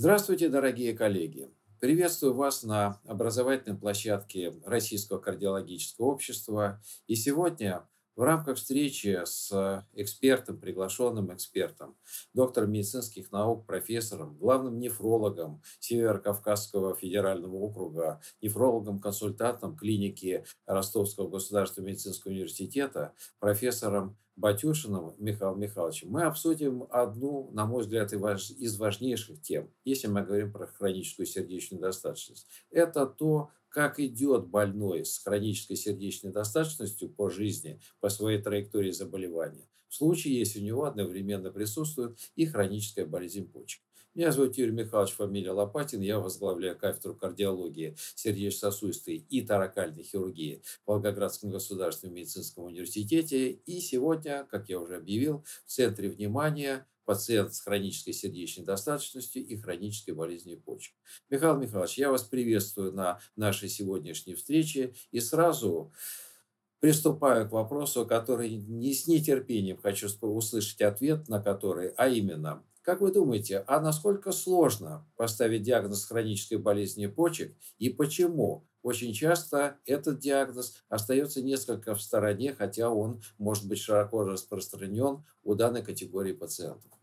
Здравствуйте, дорогие коллеги! Приветствую вас на образовательной площадке Российского кардиологического общества. И сегодня в рамках встречи с экспертом, приглашенным экспертом, доктором медицинских наук, профессором, главным нефрологом Северо-Кавказского федерального округа, нефрологом-консультантом клиники Ростовского государственного медицинского университета, профессором Батюшиным Михаилом Михайловичем мы обсудим одну, на мой взгляд, из важнейших тем, если мы говорим про хроническую сердечную недостаточность. Это то, как идет больной с хронической сердечной недостаточностью по жизни, по своей траектории заболевания, в случае, если у него одновременно присутствует и хроническая болезнь почек. Меня зовут Юрий Михайлович, фамилия Лопатин. Я возглавляю кафедру кардиологии, сердечно-сосудистой и таракальной хирургии в Волгоградском государственном медицинском университете. И сегодня, как я уже объявил, в центре внимания пациент с хронической сердечной недостаточностью и хронической болезнью почек. Михаил Михайлович, я вас приветствую на нашей сегодняшней встрече и сразу приступаю к вопросу, который не с нетерпением хочу услышать ответ на который, а именно, как вы думаете, а насколько сложно поставить диагноз хронической болезни почек и почему? Очень часто этот диагноз остается несколько в стороне, хотя он может быть широко распространен у данной категории пациентов.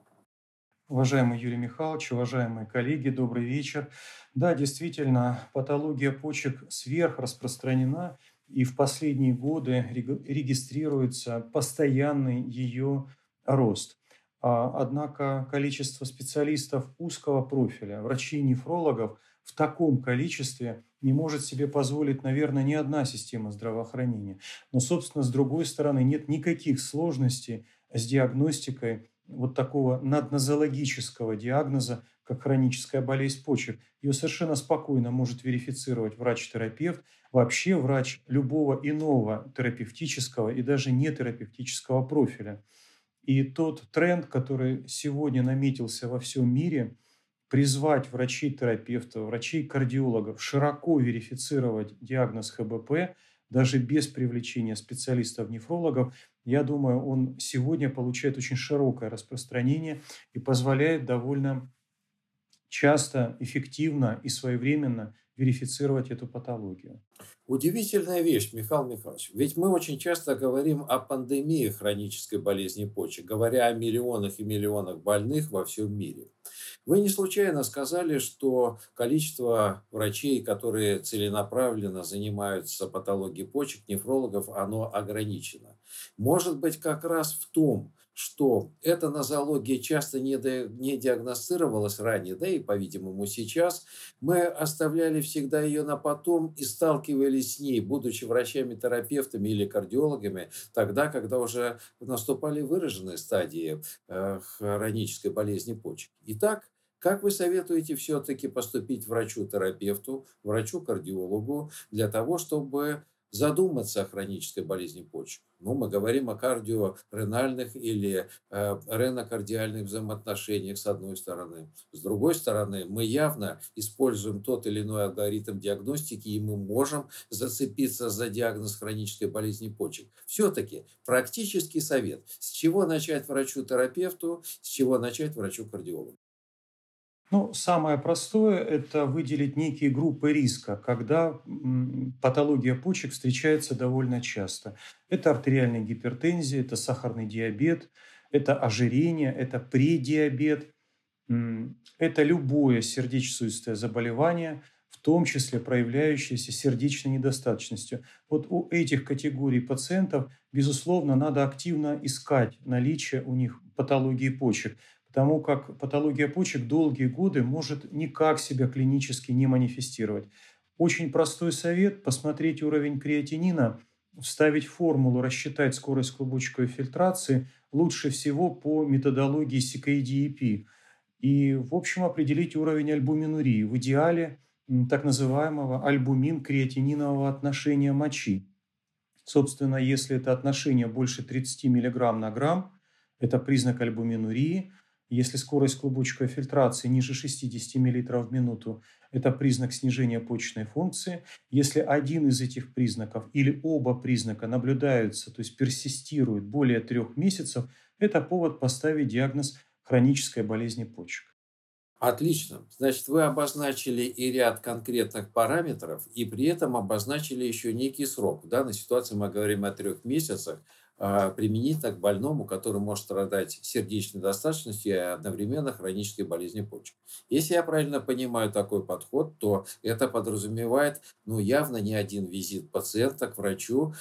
Уважаемый Юрий Михайлович, уважаемые коллеги, добрый вечер. Да, действительно, патология почек сверхраспространена, и в последние годы регистрируется постоянный ее рост – а, однако количество специалистов узкого профиля, врачей-нефрологов в таком количестве не может себе позволить, наверное, ни одна система здравоохранения. Но, собственно, с другой стороны, нет никаких сложностей с диагностикой вот такого наднозологического диагноза, как хроническая болезнь почек. Ее совершенно спокойно может верифицировать врач-терапевт, вообще врач любого иного терапевтического и даже нетерапевтического профиля. И тот тренд, который сегодня наметился во всем мире, призвать врачей-терапевтов, врачей-кардиологов широко верифицировать диагноз ХБП, даже без привлечения специалистов-нефрологов, я думаю, он сегодня получает очень широкое распространение и позволяет довольно часто, эффективно и своевременно верифицировать эту патологию. Удивительная вещь, Михаил Михайлович. Ведь мы очень часто говорим о пандемии хронической болезни почек, говоря о миллионах и миллионах больных во всем мире. Вы не случайно сказали, что количество врачей, которые целенаправленно занимаются патологией почек, нефрологов, оно ограничено. Может быть, как раз в том, что эта нозология часто не, диагностировалась ранее, да и, по-видимому, сейчас, мы оставляли всегда ее на потом и сталкивались с ней, будучи врачами-терапевтами или кардиологами, тогда, когда уже наступали выраженные стадии э, хронической болезни почек. Итак, как вы советуете все-таки поступить врачу-терапевту, врачу-кардиологу для того, чтобы задуматься о хронической болезни почек. Ну, мы говорим о кардиоренальных или э, ренокардиальных взаимоотношениях с одной стороны. С другой стороны, мы явно используем тот или иной алгоритм диагностики, и мы можем зацепиться за диагноз хронической болезни почек. Все-таки практический совет. С чего начать врачу-терапевту, с чего начать врачу-кардиологу? Ну, самое простое – это выделить некие группы риска, когда патология почек встречается довольно часто. Это артериальная гипертензия, это сахарный диабет, это ожирение, это предиабет, это любое сердечно-сосудистое заболевание, в том числе проявляющееся сердечной недостаточностью. Вот у этих категорий пациентов, безусловно, надо активно искать наличие у них патологии почек – тому как патология почек долгие годы может никак себя клинически не манифестировать. Очень простой совет – посмотреть уровень креатинина, вставить формулу, рассчитать скорость клубочковой фильтрации лучше всего по методологии CKDEP и, в общем, определить уровень альбуминурии, в идеале так называемого альбумин-креатининового отношения мочи. Собственно, если это отношение больше 30 мг на грамм, это признак альбуминурии – если скорость клубочковой фильтрации ниже 60 мл в минуту, это признак снижения почечной функции. Если один из этих признаков или оба признака наблюдаются, то есть персистируют более трех месяцев, это повод поставить диагноз хронической болезни почек. Отлично. Значит, вы обозначили и ряд конкретных параметров, и при этом обозначили еще некий срок. В данной ситуации мы говорим о трех месяцах, а, применительно к больному, который может страдать сердечной достаточностью и одновременно хронической болезнью почек. Если я правильно понимаю такой подход, то это подразумевает ну, явно не один визит пациента к врачу,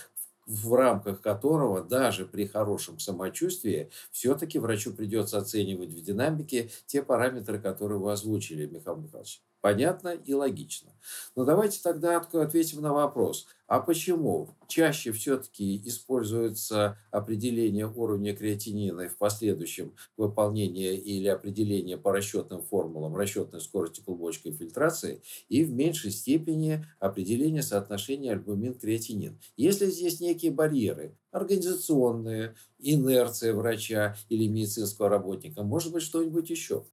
в рамках которого даже при хорошем самочувствии все-таки врачу придется оценивать в динамике те параметры, которые вы озвучили, Михаил Михайлович. Понятно и логично. Но давайте тогда ответим на вопрос. А почему чаще все-таки используется определение уровня креатинина в последующем выполнение или определение по расчетным формулам расчетной скорости клубочковой фильтрации и в меньшей степени определение соотношения альбумин-креатинин? Если здесь некие барьеры, организационные, инерция врача или медицинского работника, может быть что-нибудь еще?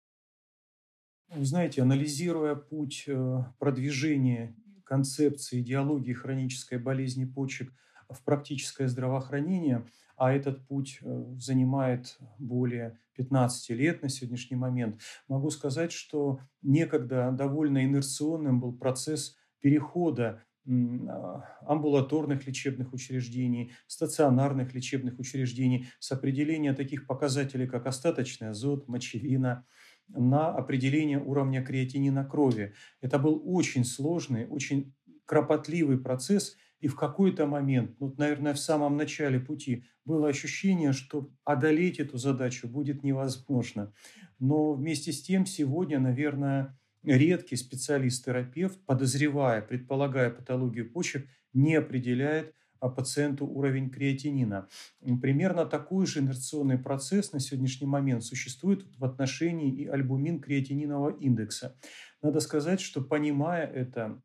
Вы знаете, анализируя путь э, продвижения концепции идеологии хронической болезни почек в практическое здравоохранение, а этот путь э, занимает более 15 лет на сегодняшний момент, могу сказать, что некогда довольно инерционным был процесс перехода а, амбулаторных лечебных учреждений, стационарных лечебных учреждений с определения таких показателей, как остаточный азот, мочевина – на определение уровня креатинина крови. Это был очень сложный, очень кропотливый процесс, и в какой-то момент, ну, наверное, в самом начале пути, было ощущение, что одолеть эту задачу будет невозможно. Но вместе с тем сегодня, наверное, редкий специалист-терапевт, подозревая, предполагая патологию почек, не определяет пациенту уровень креатинина. Примерно такой же инерционный процесс на сегодняшний момент существует в отношении и альбумин-креатининового индекса. Надо сказать, что понимая это,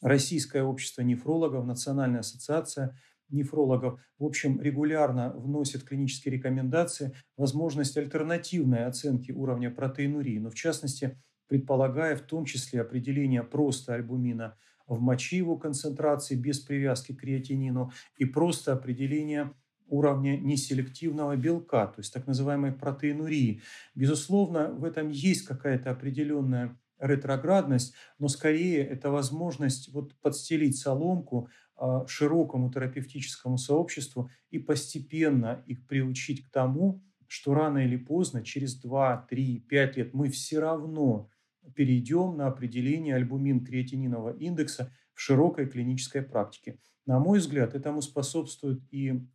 Российское общество нефрологов, Национальная ассоциация нефрологов, в общем, регулярно вносит клинические рекомендации возможность альтернативной оценки уровня протеинурии, но в частности предполагая в том числе определение просто альбумина – в моче его концентрации без привязки к креатинину и просто определение уровня неселективного белка, то есть так называемой протеинурии. Безусловно, в этом есть какая-то определенная ретроградность, но скорее это возможность вот подстелить соломку а, широкому терапевтическому сообществу и постепенно их приучить к тому, что рано или поздно, через 2, 3, 5 лет мы все равно перейдем на определение альбумин-креатининового индекса в широкой клинической практике. На мой взгляд, этому способствуют и,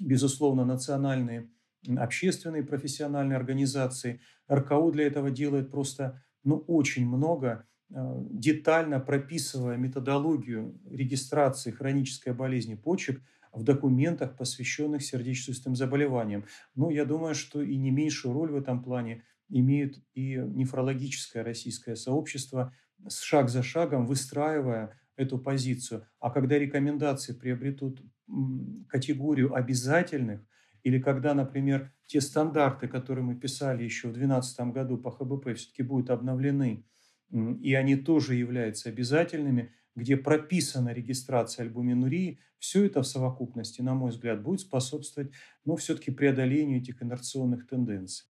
безусловно, национальные общественные профессиональные организации. РКО для этого делает просто ну, очень много, э, детально прописывая методологию регистрации хронической болезни почек в документах, посвященных сердечно-сосудистым заболеваниям. Но я думаю, что и не меньшую роль в этом плане имеют и нефрологическое российское сообщество, шаг за шагом выстраивая эту позицию. А когда рекомендации приобретут категорию обязательных, или когда, например, те стандарты, которые мы писали еще в 2012 году по ХБП, все-таки будут обновлены, и они тоже являются обязательными, где прописана регистрация альбуминурии, все это в совокупности, на мой взгляд, будет способствовать ну, все-таки преодолению этих инерционных тенденций.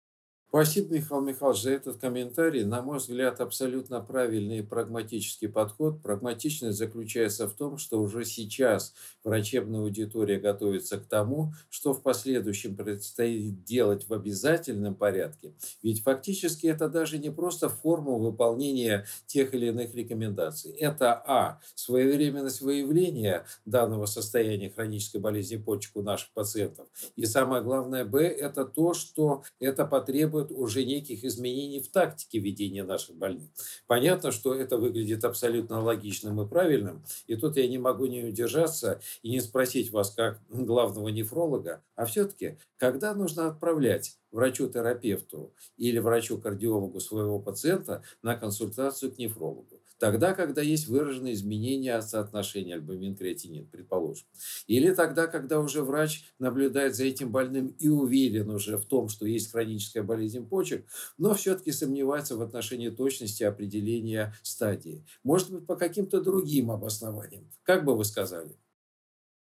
Спасибо, Михаил Михайлович, за этот комментарий. На мой взгляд, абсолютно правильный и прагматический подход. Прагматичность заключается в том, что уже сейчас врачебная аудитория готовится к тому, что в последующем предстоит делать в обязательном порядке. Ведь фактически это даже не просто форма выполнения тех или иных рекомендаций. Это а. своевременность выявления данного состояния хронической болезни почек у наших пациентов. И самое главное, б. это то, что это потребует требует уже неких изменений в тактике ведения наших больниц. Понятно, что это выглядит абсолютно логичным и правильным. И тут я не могу не удержаться и не спросить вас как главного нефролога, а все-таки, когда нужно отправлять врачу-терапевту или врачу-кардиологу своего пациента на консультацию к нефрологу? Тогда, когда есть выраженные изменения соотношения альбумин-креатинин, предположим. Или тогда, когда уже врач наблюдает за этим больным и уверен уже в том, что есть хроническая болезнь почек, но все-таки сомневается в отношении точности определения стадии. Может быть, по каким-то другим обоснованиям. Как бы вы сказали?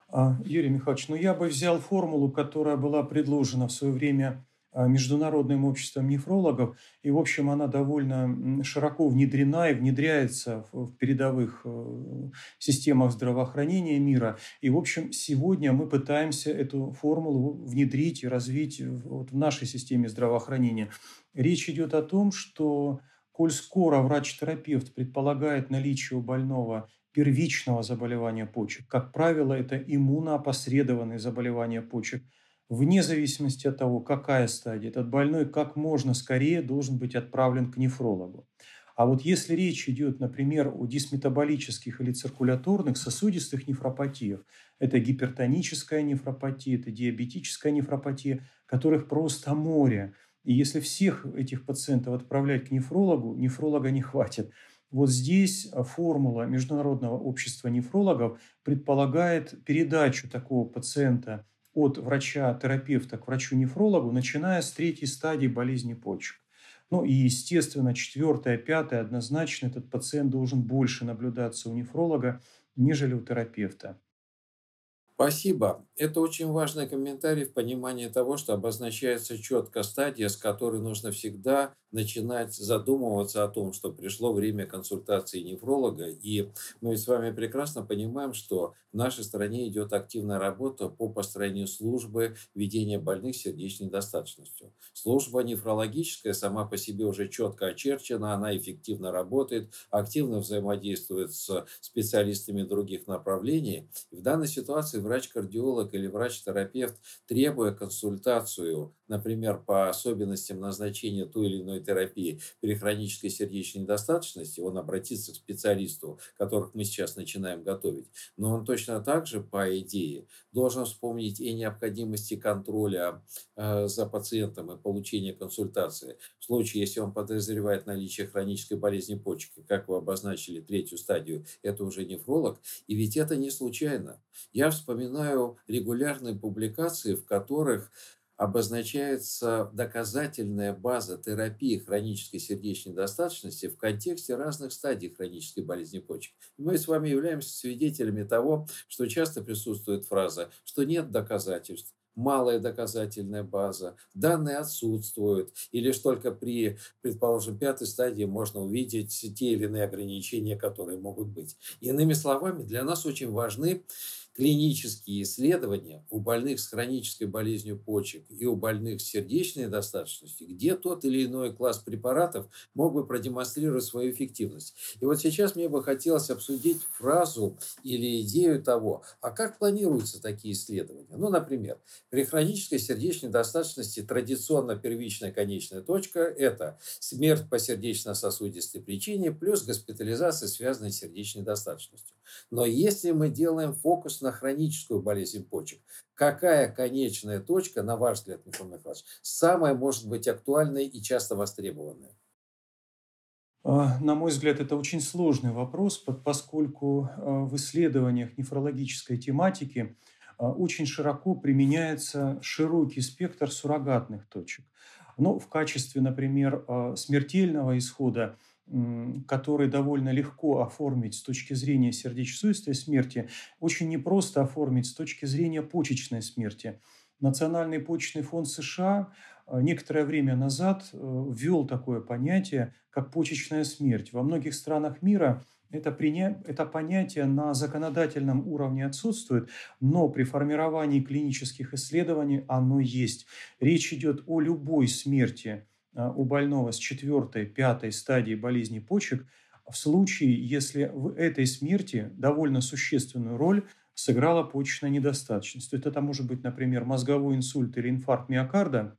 А, Юрий Михайлович, ну я бы взял формулу, которая была предложена в свое время Международным обществом нефрологов. И, в общем, она довольно широко внедрена и внедряется в передовых э, системах здравоохранения мира. И, в общем, сегодня мы пытаемся эту формулу внедрить и развить вот в нашей системе здравоохранения. Речь идет о том, что коль скоро врач-терапевт предполагает наличие у больного первичного заболевания почек, как правило, это иммуноопосредованные заболевания почек – вне зависимости от того, какая стадия, этот больной как можно скорее должен быть отправлен к нефрологу. А вот если речь идет, например, о дисметаболических или циркуляторных сосудистых нефропатиях, это гипертоническая нефропатия, это диабетическая нефропатия, которых просто море. И если всех этих пациентов отправлять к нефрологу, нефролога не хватит. Вот здесь формула Международного общества нефрологов предполагает передачу такого пациента от врача-терапевта к врачу-нефрологу, начиная с третьей стадии болезни почек. Ну и, естественно, четвертая, пятая, однозначно этот пациент должен больше наблюдаться у нефролога, нежели у терапевта. Спасибо. Это очень важный комментарий в понимании того, что обозначается четко стадия, с которой нужно всегда начинать задумываться о том, что пришло время консультации нефролога. И мы с вами прекрасно понимаем, что в нашей стране идет активная работа по построению службы ведения больных сердечной недостаточностью. Служба нефрологическая сама по себе уже четко очерчена, она эффективно работает, активно взаимодействует с специалистами других направлений. В данной ситуации врач-кардиолог или врач-терапевт, требуя консультацию, например, по особенностям назначения той или иной терапии при хронической сердечной недостаточности, он обратится к специалисту, которых мы сейчас начинаем готовить. Но он точно так же, по идее, должен вспомнить и необходимости контроля э, за пациентом и получения консультации. В случае, если он подозревает наличие хронической болезни почек, как вы обозначили третью стадию, это уже нефролог. И ведь это не случайно. Я вспоминаю регулярные публикации, в которых обозначается доказательная база терапии хронической сердечной недостаточности в контексте разных стадий хронической болезни почек. Мы с вами являемся свидетелями того, что часто присутствует фраза, что нет доказательств, малая доказательная база, данные отсутствуют, или что только при, предположим, пятой стадии можно увидеть те или иные ограничения, которые могут быть. Иными словами, для нас очень важны клинические исследования у больных с хронической болезнью почек и у больных с сердечной недостаточностью, где тот или иной класс препаратов мог бы продемонстрировать свою эффективность. И вот сейчас мне бы хотелось обсудить фразу или идею того, а как планируются такие исследования. Ну, например, при хронической сердечной недостаточности традиционно первичная конечная точка – это смерть по сердечно-сосудистой причине плюс госпитализация, связанная с сердечной недостаточностью. Но если мы делаем фокус на хроническую болезнь почек, какая конечная точка, на ваш взгляд, Михаил Михайлович, самая может быть актуальная и часто востребованная? А, на мой взгляд, это очень сложный вопрос, поскольку а, в исследованиях нефрологической тематики а, очень широко применяется широкий спектр суррогатных точек. Но в качестве, например, смертельного исхода – который довольно легко оформить с точки зрения сердечно-сосудистой смерти, очень непросто оформить с точки зрения почечной смерти. Национальный почечный фонд США э, некоторое время назад э, ввел такое понятие, как почечная смерть. Во многих странах мира это, приня... это понятие на законодательном уровне отсутствует, но при формировании клинических исследований оно есть. Речь идет о любой смерти у больного с четвертой, пятой стадии болезни почек в случае, если в этой смерти довольно существенную роль сыграла почечная недостаточность. То есть это может быть, например, мозговой инсульт или инфаркт миокарда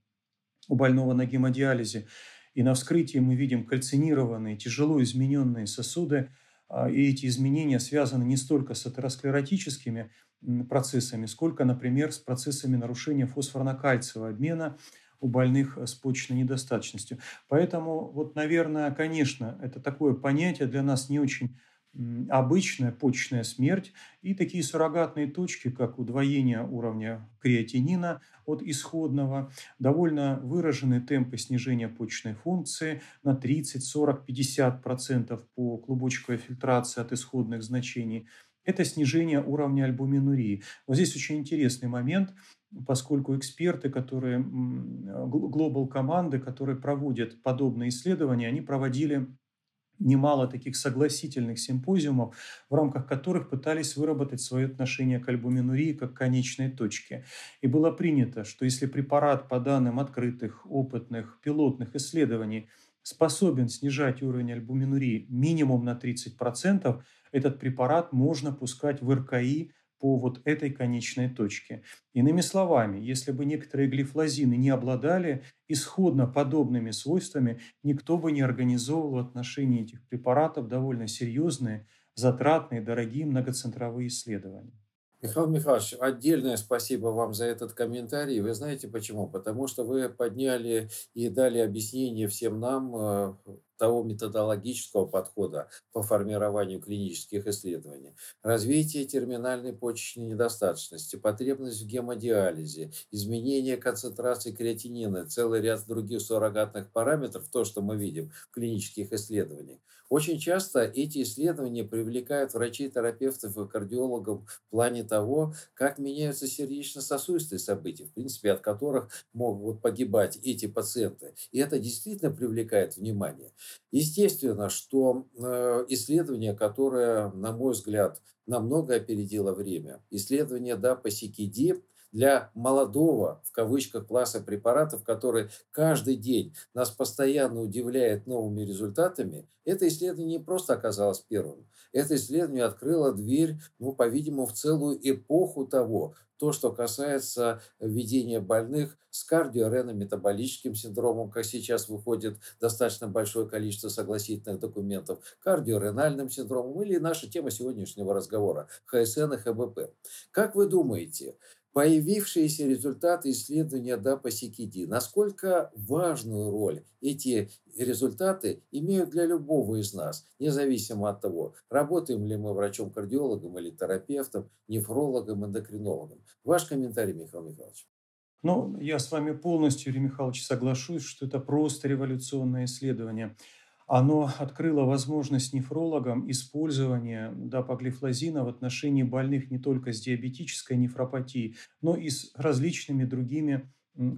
у больного на гемодиализе. И на вскрытии мы видим кальцинированные, тяжело измененные сосуды. А, и эти изменения связаны не столько с атеросклеротическими процессами, сколько, например, с процессами нарушения фосфорно-кальциевого обмена – у больных с почечной недостаточностью. Поэтому, вот, наверное, конечно, это такое понятие для нас не очень обычная почечная смерть и такие суррогатные точки, как удвоение уровня креатинина от исходного, довольно выраженные темпы снижения почечной функции на 30, 40, 50 процентов по клубочковой фильтрации от исходных значений. Это снижение уровня альбуминурии. Вот здесь очень интересный момент – поскольку эксперты, которые, глобал команды, которые проводят подобные исследования, они проводили немало таких согласительных симпозиумов, в рамках которых пытались выработать свое отношение к альбуминурии как к конечной точке. И было принято, что если препарат по данным открытых, опытных, пилотных исследований способен снижать уровень альбуминурии минимум на 30%, этот препарат можно пускать в РКИ по вот этой конечной точке. Иными словами, если бы некоторые глифлозины не обладали исходно подобными свойствами, никто бы не организовывал в отношении этих препаратов довольно серьезные, затратные, дорогие многоцентровые исследования. Михаил Михайлович, отдельное спасибо вам за этот комментарий. Вы знаете почему? Потому что вы подняли и дали объяснение всем нам э, того методологического подхода по формированию клинических исследований. Развитие терминальной почечной недостаточности, потребность в гемодиализе, изменение концентрации креатинина, целый ряд других суррогатных параметров, то, что мы видим в клинических исследованиях. Очень часто эти исследования привлекают врачей, терапевтов и кардиологов в плане того, как меняются сердечно-сосудистые события, в принципе, от которых могут погибать эти пациенты. И это действительно привлекает внимание. Естественно, что э, исследование, которое, на мой взгляд, намного опередило время, исследование да, по CKD для молодого, в кавычках, класса препаратов, который каждый день нас постоянно удивляет новыми результатами, это исследование не просто оказалось первым. Это исследование открыло дверь, ну, по-видимому, в целую эпоху того, то, что касается ведения больных с кардиоренометаболическим синдромом, как сейчас выходит достаточно большое количество согласительных документов, кардиоренальным синдромом или наша тема сегодняшнего разговора – ХСН и ХБП. Как вы думаете, появившиеся результаты исследования ДАПа-СИКИДИ, насколько важную роль эти результаты имеют для любого из нас, независимо от того, работаем ли мы врачом-кардиологом или терапевтом, нефрологом, эндокринологом. Ваш комментарий, Михаил Михайлович. Ну, я с вами полностью, Юрий Михайлович, соглашусь, что это просто революционное исследование – оно открыло возможность нефрологам использования дапоглифлозина в отношении больных не только с диабетической нефропатией, но и с различными другими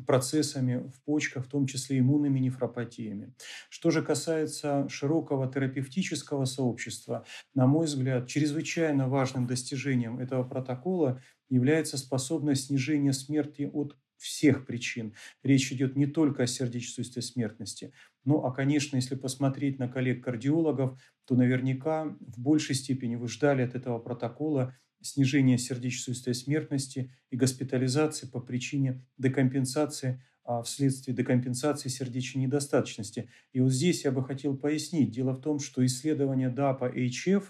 процессами в почках, в том числе иммунными нефропатиями. Что же касается широкого терапевтического сообщества, на мой взгляд, чрезвычайно важным достижением этого протокола является способность снижения смерти от всех причин. Речь идет не только о сердечно-сосудистой смертности. Ну, а, конечно, если посмотреть на коллег-кардиологов, то наверняка в большей степени вы ждали от этого протокола снижения сердечно-сосудистой смертности и госпитализации по причине декомпенсации а, вследствие декомпенсации сердечной недостаточности. И вот здесь я бы хотел пояснить. Дело в том, что исследование DAPA-HF,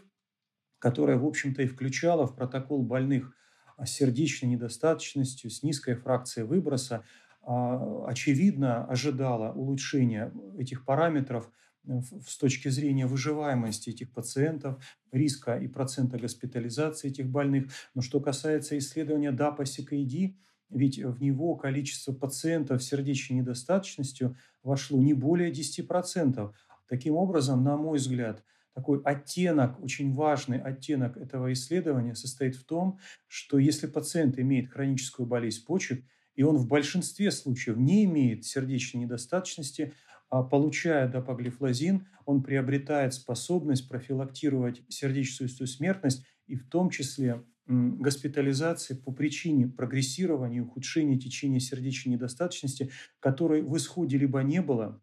которое, в общем-то, и включало в протокол больных – сердечной недостаточностью, с низкой фракцией выброса, а, очевидно ожидала улучшения этих параметров э, с точки зрения выживаемости этих пациентов, риска и процента госпитализации этих больных. Но что касается исследования DAPA-CKD, ведь в него количество пациентов с сердечной недостаточностью вошло не более 10%. Таким образом, на мой взгляд, такой оттенок, очень важный оттенок этого исследования состоит в том, что если пациент имеет хроническую болезнь почек, и он в большинстве случаев не имеет сердечной недостаточности, а получая дапоглифлозин, он приобретает способность профилактировать сердечно-сосудистую смертность и в том числе госпитализации по причине прогрессирования и ухудшения течения сердечной недостаточности, которой в исходе либо не было,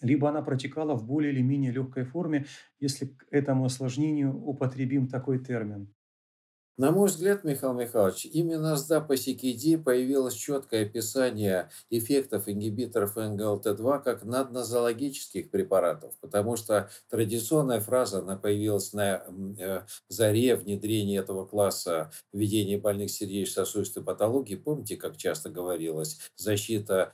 либо она протекала в более или менее легкой форме, если к этому осложнению употребим такой термин. На мой взгляд, Михаил Михайлович, именно с DAPA-CKD появилось четкое описание эффектов ингибиторов НГЛТ-2 как наднозологических препаратов, потому что традиционная фраза, она появилась на э, заре внедрения этого класса введения больных сердечно-сосудистой патологии. Помните, как часто говорилось, защита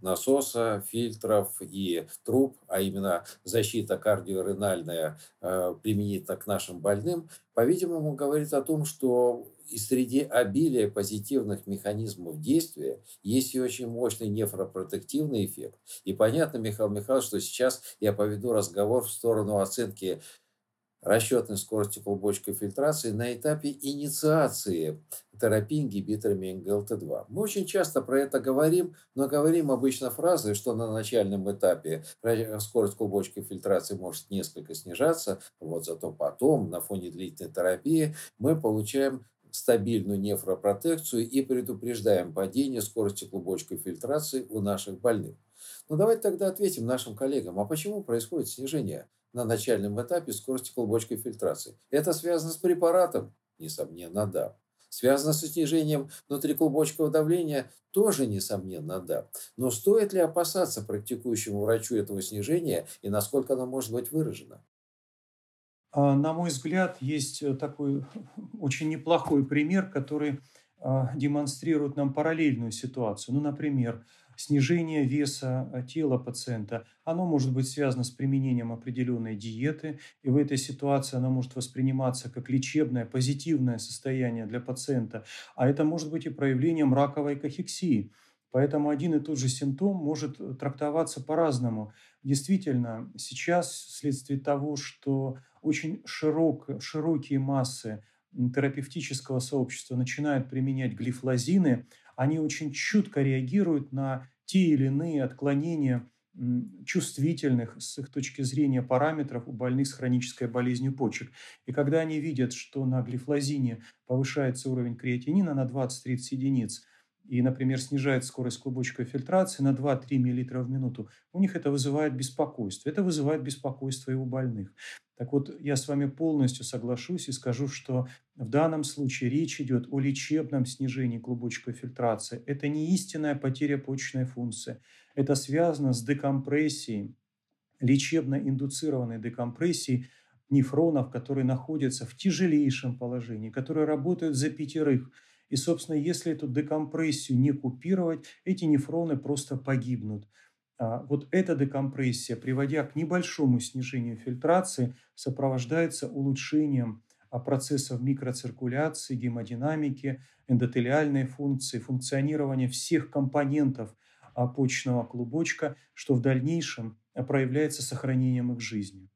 насоса, фильтров и труб, а именно защита кардиоренальная э, применительно к нашим больным, по-видимому, говорит о том, что и среди обилия позитивных механизмов действия есть и очень мощный нефропротективный эффект. И понятно, Михаил Михайлович, что сейчас я поведу разговор в сторону оценки расчетной скорости клубочковой фильтрации на этапе инициации терапии ингибиторами НГЛТ2. Мы очень часто про это говорим, но говорим обычно фразой, что на начальном этапе скорость клубочковой фильтрации может несколько снижаться, вот зато потом на фоне длительной терапии мы получаем стабильную нефропротекцию и предупреждаем падение скорости клубочковой фильтрации у наших больных. Но давайте тогда ответим нашим коллегам, а почему происходит снижение на начальном этапе скорости клубочковой фильтрации? Это связано с препаратом? Несомненно, да. Связано со снижением внутриклубочкового давления? Тоже, несомненно, да. Но стоит ли опасаться практикующему врачу этого снижения и насколько оно может быть выражено? А, на мой взгляд, есть э, такой очень неплохой пример, который а, демонстрирует нам параллельную ситуацию. Ну, например, снижение веса а, тела пациента, оно может быть связано с применением определенной диеты, и в этой ситуации она может восприниматься как лечебное, позитивное состояние для пациента, а это может быть и проявлением раковой кахексии. Поэтому один и тот же симптом может э, трактоваться по-разному. Действительно, сейчас вследствие того, что очень широк, широкие массы терапевтического сообщества начинают применять глифлозины, они очень чутко реагируют на те или иные отклонения чувствительных с их точки зрения параметров у больных с хронической болезнью почек. И когда они видят, что на глифлозине повышается уровень креатинина на 20-30 единиц, и, например, снижает скорость клубочковой фильтрации на 2-3 мл в минуту, у них это вызывает беспокойство. Это вызывает беспокойство и у больных. Так вот, я с вами полностью соглашусь и скажу, что в данном случае речь идет о лечебном снижении клубочковой фильтрации. Это не истинная потеря почечной функции. Это связано с декомпрессией, лечебно индуцированной декомпрессией нефронов, которые находятся в тяжелейшем положении, которые работают за пятерых. И, собственно, если эту декомпрессию не купировать, эти нефроны просто погибнут. А, вот эта декомпрессия, приводя к небольшому снижению фильтрации, сопровождается улучшением а, процессов микроциркуляции, гемодинамики, эндотелиальной функции, функционирования всех компонентов а, почечного клубочка, что в дальнейшем проявляется сохранением их жизни.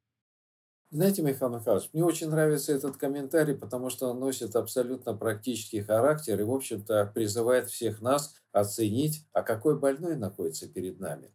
Знаете, Михаил Михайлович, мне очень нравится этот комментарий, потому что он носит абсолютно практический характер и, в общем-то, призывает всех нас оценить, а какой больной находится перед нами.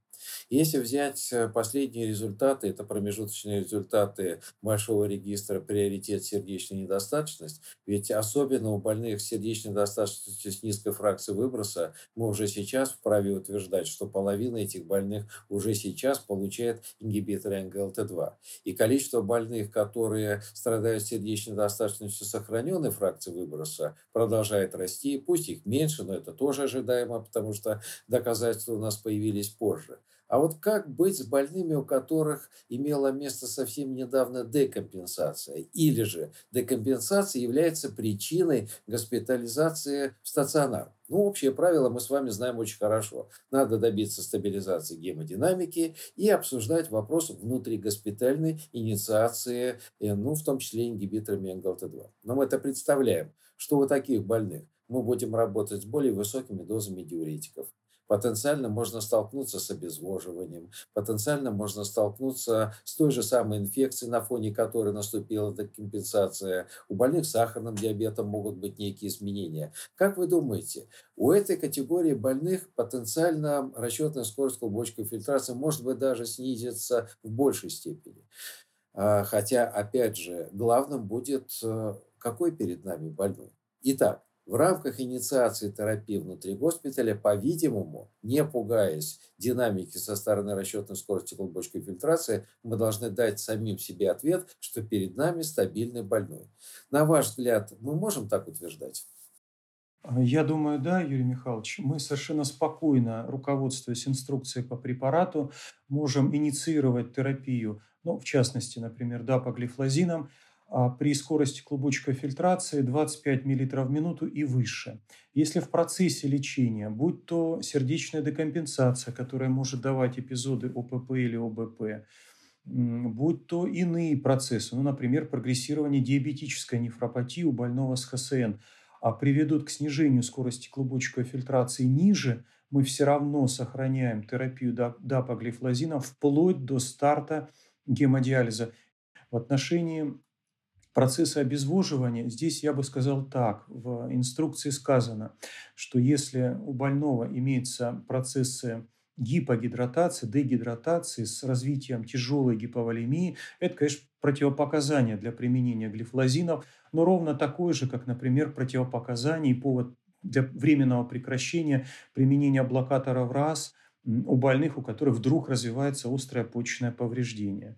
Если взять э, последние результаты, это промежуточные результаты большого регистра «Приоритет сердечная недостаточность», ведь особенно у больных сердечной недостаточностью с низкой фракцией выброса мы уже сейчас вправе утверждать, что половина этих больных уже сейчас получает ингибиторы НГЛТ-2. И количество больных, которые страдают сердечной недостаточностью сохраненной фракции выброса, продолжает расти. Пусть их меньше, но это тоже ожидаемо, потому что доказательства у нас появились позже. А вот как быть с больными, у которых имела место совсем недавно декомпенсация? Или же декомпенсация является причиной госпитализации в стационар? Ну, общее правило мы с вами знаем очень хорошо. Надо добиться стабилизации гемодинамики и обсуждать вопрос внутригоспитальной инициации, э, ну, в том числе ингибиторами НГЛТ2. Но мы это представляем, что у таких больных мы будем работать с более высокими дозами диуретиков, потенциально можно столкнуться с обезвоживанием, потенциально можно столкнуться с той же самой инфекцией, на фоне которой наступила декомпенсация. У больных с сахарным диабетом могут быть некие изменения. Как вы думаете, у этой категории больных потенциально расчетная скорость клубочковой фильтрации может быть даже снизится в большей степени? А, хотя, опять же, главным будет, э, какой перед нами больной. Итак, в рамках инициации терапии внутри госпиталя, по-видимому, не пугаясь динамики со стороны расчетной скорости глубочковой фильтрации, мы должны дать самим себе ответ, что перед нами стабильный больной. На ваш взгляд, мы можем так утверждать? Я думаю, да, Юрий Михайлович. Мы совершенно спокойно, руководствуясь инструкцией по препарату, можем инициировать терапию, ну, в частности, например, дапоглифлозином, а при скорости клубочковой фильтрации 25 мл в минуту и выше. Если в процессе лечения, будь то сердечная декомпенсация, которая может давать эпизоды ОПП или ОБП, будь то иные процессы, ну, например, прогрессирование диабетической нефропатии у больного с ХСН, а приведут к снижению скорости клубочковой фильтрации ниже, мы все равно сохраняем терапию дапоглифлозином вплоть до старта гемодиализа. В отношении Процессы обезвоживания, здесь я бы сказал так, в инструкции сказано, что если у больного имеются процессы гипогидратации, дегидратации с развитием тяжелой гиповолемии, это, конечно, противопоказание для применения глифлозинов, но ровно такое же, как, например, противопоказание и повод для временного прекращения применения блокаторов РАС у больных, у которых вдруг развивается острое почечное повреждение.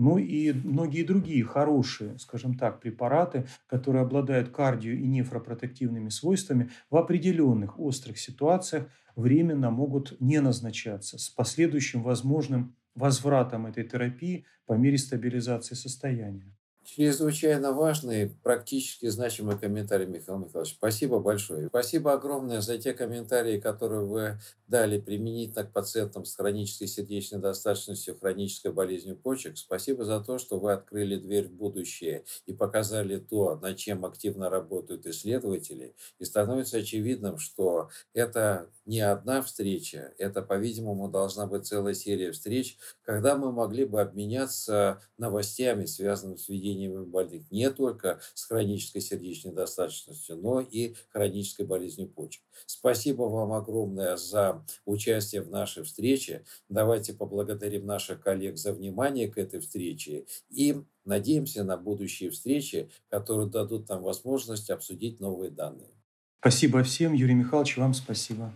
Ну и многие другие хорошие, скажем так, препараты, которые обладают кардио- и нефропротективными свойствами, в определенных острых ситуациях временно могут не назначаться с последующим возможным возвратом этой терапии по мере стабилизации состояния. Чрезвычайно важный, практически значимый комментарий, Михаил Михайлович. Спасибо большое. Спасибо огромное за те комментарии, которые вы дали применительно к пациентам с хронической сердечной достаточностью, хронической болезнью почек. Спасибо за то, что вы открыли дверь в будущее и показали то, над чем активно работают исследователи. И становится очевидным, что это не одна встреча, это, по-видимому, должна быть целая серия встреч, когда мы могли бы обменяться новостями, связанными с ведением больных не только с хронической сердечной достаточностью, но и хронической болезнью почек. Спасибо вам огромное за участие в нашей встрече. Давайте поблагодарим наших коллег за внимание к этой встрече и надеемся на будущие встречи, которые дадут нам возможность обсудить новые данные. Спасибо всем. Юрий Михайлович, вам спасибо.